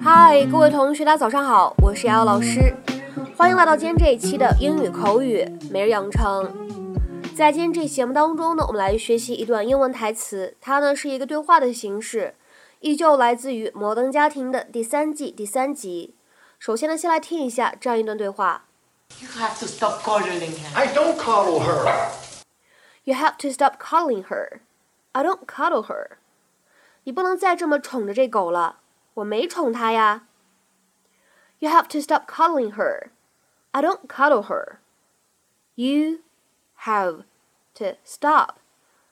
嗨，各位同学，大家早上好，我是瑶瑶老师，欢迎来到今天这一期的英语口语每日养成。在今天这期节目当中呢，我们来学习一段英文台词，它呢是一个对话的形式，依旧来自于《摩登家庭》的第三季第三集。首先呢，先来听一下这样一段对话。You have to stop coddling him. I don't coddle her. You have to stop cuddling her. I don't cuddle her. 你不能再这么宠着这狗了。我没宠它呀。You have to stop cuddling her. I don't cuddle her. You have to stop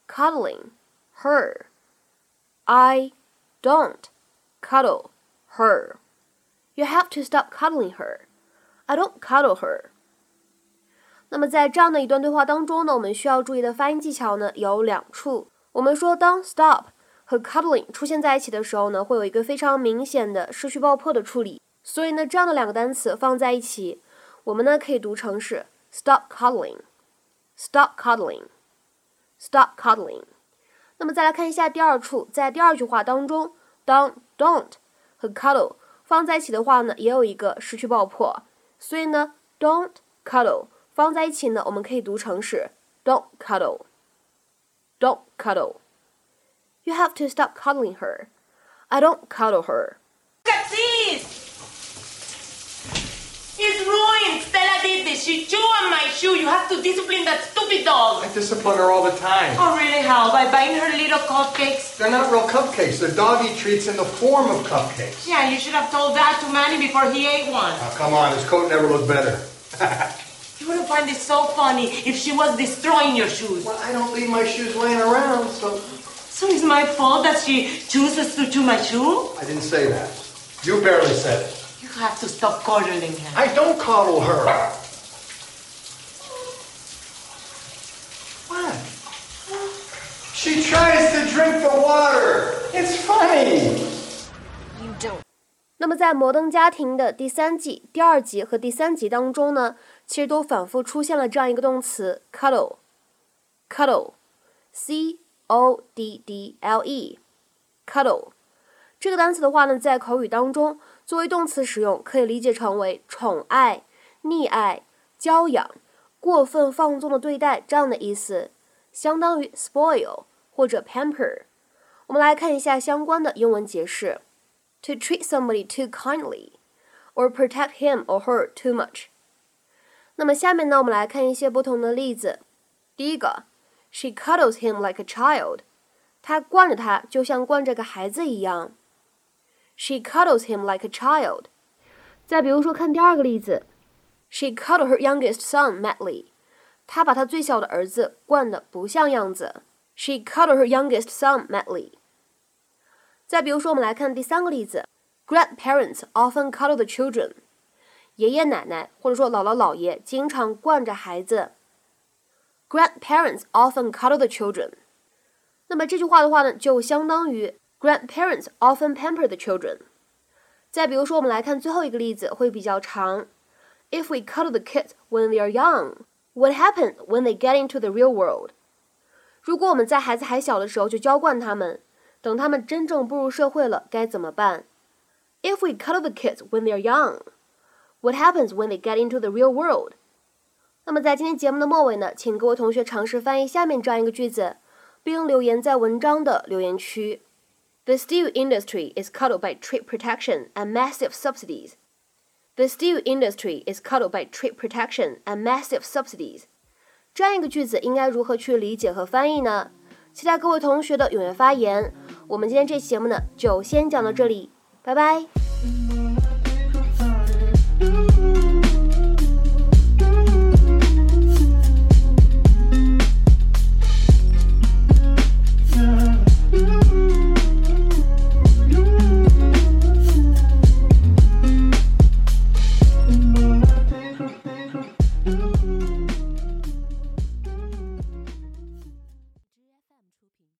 cuddling her. I Don't coddle her. You have to stop coddling her. I don't coddle her. 那么在这样的一段对话当中呢，我们需要注意的发音技巧呢有两处。我们说当 stop 和 coddling 出现在一起的时候呢，会有一个非常明显的失去爆破的处理。所以呢，这样的两个单词放在一起，我们呢可以读成是 stop coddling，stop coddling，stop coddling。那么再来看一下第二处，在第二句话当中当 don't 和 coddle 放在一起的话呢，也有一个失去爆破，所以呢 don't coddle 放在一起呢，我们可以读成是 don't coddle，don't coddle。You have to stop coddling her. I don't coddle her. Look at this. It's ruined. Stella did this. She chewed on my you have to discipline that stupid dog. I discipline her all the time. Oh, really? How? By buying her little cupcakes? They're not real cupcakes. They're doggy treats in the form of cupcakes. Yeah, you should have told that to Manny before he ate one. Now, come on, his coat never looked better. You wouldn't find this so funny if she was destroying your shoes. well, I don't leave my shoes laying around, so So it's my fault that she chooses to chew my shoe? I didn't say that. You barely said it. You have to stop coddling her. I don't coddle her. She tries to drink the water. It's funny. You don't. 那么在《摩登家庭》的第三季、第二集和第三集当中呢，其实都反复出现了这样一个动词 cuddle，cuddle，c o d d l e，cuddle。这个单词的话呢，在口语当中作为动词使用，可以理解成为宠爱、溺爱、娇养、过分放纵的对待这样的意思，相当于 spoil 或者 pamper。我们来看一下相关的英文解释：to treat somebody too kindly or protect him or her too much。那么下面呢，我们来看一些不同的例子。第一个，She coddles him like a child。她惯着他，就像惯着个孩子一样。She coddles him like a child。再比如说，看第二个例子，She coddled her youngest son madly。她把她最小的儿子惯得不像样子。she coddled her youngest son madly. 再比如说，我们来看第三个例子：Grandparents often coddle the children。爷爷奶奶或者说姥姥姥爷经常惯着孩子。Grandparents often coddle the children。那么这句话的话呢，就相当于 Grandparents often pamper the children。再比如说，我们来看最后一个例子，会比较长。If we coddle the kids when they are young, what happens when they get into the real world? 如果我们在孩子还小的时候就娇惯他们，等他们真正步入社会了，该怎么办？If we cuddle the kids when they're young, what happens when they get into the real world？那么在今天节目的末尾呢，请各位同学尝试翻译下面这样一个句子，并留言在文章的留言区。The steel industry is cuddled by trade protection and massive subsidies. The steel industry is cuddled by trade protection and massive subsidies. 这样一个句子应该如何去理解和翻译呢？期待各位同学的踊跃发言。我们今天这期节目呢，就先讲到这里，拜拜。